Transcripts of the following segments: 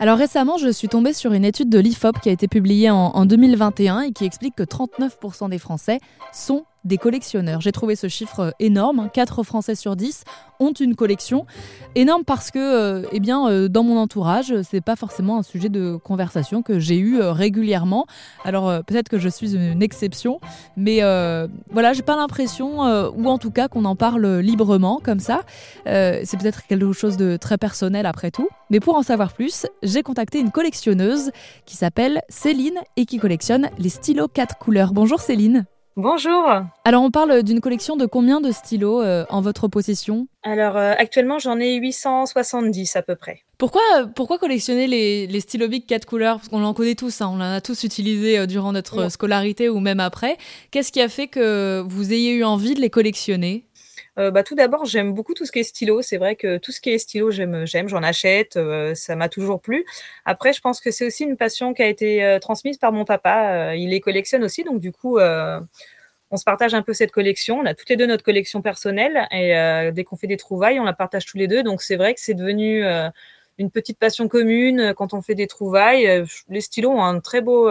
Alors récemment, je suis tombée sur une étude de l'IFOP qui a été publiée en, en 2021 et qui explique que 39% des Français sont des collectionneurs. J'ai trouvé ce chiffre énorme, 4 Français sur 10 ont une collection. Énorme parce que, euh, eh bien, euh, dans mon entourage, c'est pas forcément un sujet de conversation que j'ai eu euh, régulièrement. Alors peut-être que je suis une exception, mais voilà, j'ai pas l'impression, ou en tout cas qu'on en parle librement comme ça. c'est peut-être quelque chose de très personnel après tout. Mais pour en savoir plus, j'ai contacté une collectionneuse qui s'appelle Céline et qui collectionne les stylos 4 couleurs. Bonjour Céline. Bonjour. Alors on parle d'une collection de combien de stylos euh, en votre possession? Alors euh, actuellement j'en ai 870 à peu près. Pourquoi, pourquoi collectionner les, les stylos Bic 4 couleurs? Parce qu'on en connaît tous, hein, on en a tous utilisé euh, durant notre scolarité ou même après. Qu'est-ce qui a fait que vous ayez eu envie de les collectionner? Euh, bah, tout d'abord, j'aime beaucoup tout ce qui est stylo. C'est vrai que tout ce qui est stylo, j'aime, j'en achète. Euh, ça m'a toujours plu. Après, je pense que c'est aussi une passion qui a été euh, transmise par mon papa. il les collectionne aussi, donc du coup, on se partage un peu cette collection. On a toutes les deux notre collection personnelle et dès qu'on fait des trouvailles, on la partage tous les deux. Donc c'est vrai que c'est devenu une petite passion commune quand on fait des trouvailles. Les stylos ont un très beau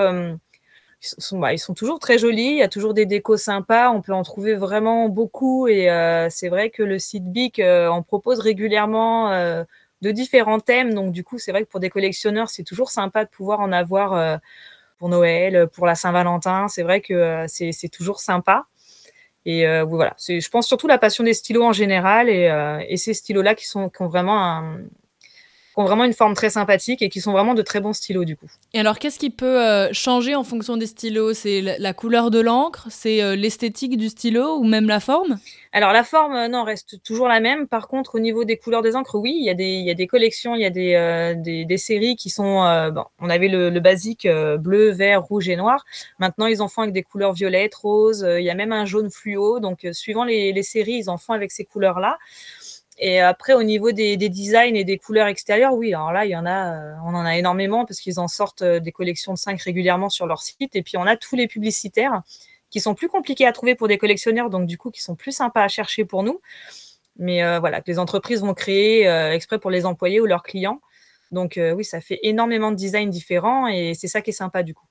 ils sont, bah, ils sont toujours très jolis. Il y a toujours des décos sympas. On peut en trouver vraiment beaucoup. Et euh, c'est vrai que le site Bic euh, en propose régulièrement euh, de différents thèmes. Donc, du coup, c'est vrai que pour des collectionneurs, c'est toujours sympa de pouvoir en avoir pour Noël, pour la Saint-Valentin. C'est vrai que c'est toujours sympa. Et voilà, je pense surtout la passion des stylos en général et, ces stylos-là qui, qui ont vraiment un, ont vraiment une forme très sympathique et qui sont vraiment de très bons stylos du coup. Et alors qu'est-ce qui peut euh, changer en fonction des stylos? C'est la, couleur de l'encre, c'est euh, l'esthétique du stylo ou même la forme? Alors la forme euh, non reste toujours la même. Par contre au niveau des couleurs des encres, oui, il y a des, il y a des collections, il y a des, des, des, séries qui sont bon, on avait le, le basique bleu, vert, rouge et noir. Maintenant ils en font avec des couleurs violettes, roses. il y a même un jaune fluo. Donc suivant les, les séries, ils en font avec ces couleurs là. Et après, au niveau des, des, designs et des couleurs extérieures, oui, alors là, en a, euh, on en a énormément parce qu'ils en sortent euh, des collections de 5 régulièrement sur leur site. Et puis, on a tous les publicitaires qui sont plus compliqués à trouver pour des collectionneurs, donc du coup, qui sont plus sympas à chercher pour nous. Mais euh, voilà, que les entreprises vont créer exprès pour les employés ou leurs clients. Donc oui, ça fait énormément de designs différents et c'est ça qui est sympa du coup.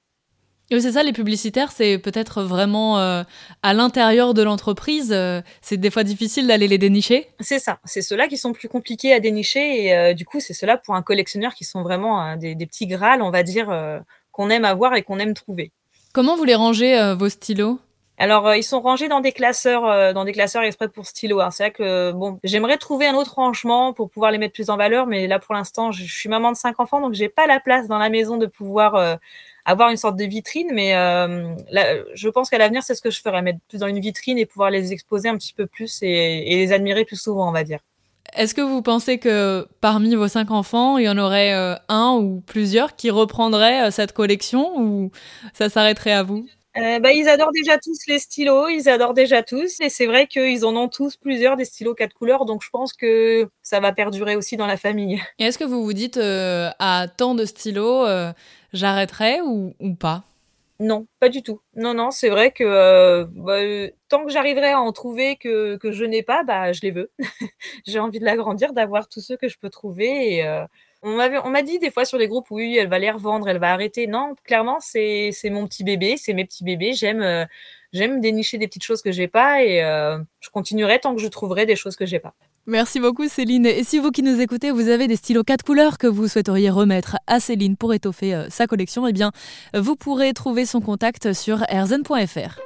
Oui, c'est ça, les publicitaires, c'est peut-être vraiment euh, à l'intérieur de l'entreprise. Euh, c'est des fois difficile d'aller les dénicher. C'est ça, c'est ceux-là qui sont plus compliqués à dénicher. Et euh, du coup, c'est ceux-là pour un collectionneur qui sont vraiment des, des, petits grâles, on va dire, qu'on aime avoir et qu'on aime trouver. Comment vous les rangez, vos stylos? Alors, ils sont rangés dans des classeurs, dans des classeurs exprès pour stylos. Hein. C'est vrai que bon, j'aimerais trouver un autre rangement pour pouvoir les mettre plus en valeur, mais là pour l'instant, je, je, suis maman de cinq enfants, donc j'ai pas la place dans la maison de pouvoir avoir une sorte de vitrine, mais euh, je pense qu'à l'avenir, c'est ce que je ferais, mettre plus dans une vitrine et pouvoir les exposer un petit peu plus et, et les admirer plus souvent, on va dire. Est-ce que vous pensez que parmi vos cinq enfants, il y en aurait euh, un ou plusieurs qui reprendraient euh, cette collection ou ça s'arrêterait à vous? Euh, bah, ils adorent déjà tous les stylos, ils adorent déjà tous, et c'est vrai qu'ils en ont tous plusieurs des stylos quatre couleurs, donc je pense que ça va perdurer aussi dans la famille. Et est-ce que vous vous dites euh, à tant de stylos, euh, j'arrêterai ou, ou, pas? Non, pas du tout. Non, non, c'est vrai que euh, bah, tant que j'arriverai à en trouver que, que je n'ai pas, bah, je les veux. J'ai envie de l'agrandir, d'avoir tous ceux que je peux trouver, et on m'a dit des fois sur les groupes, oui, elle va les revendre, elle va arrêter. Non, clairement, c'est mon petit bébé, c'est mes petits bébés. J'aime euh, j'aime dénicher des petites choses que j'ai pas et euh, je continuerai tant que je trouverai des choses que j'ai pas. Merci beaucoup Céline. Et si vous qui nous écoutez, vous avez des stylos 4 couleurs que vous souhaiteriez remettre à Céline pour étoffer euh, sa collection, eh bien, vous pourrez trouver son contact sur erzen.fr.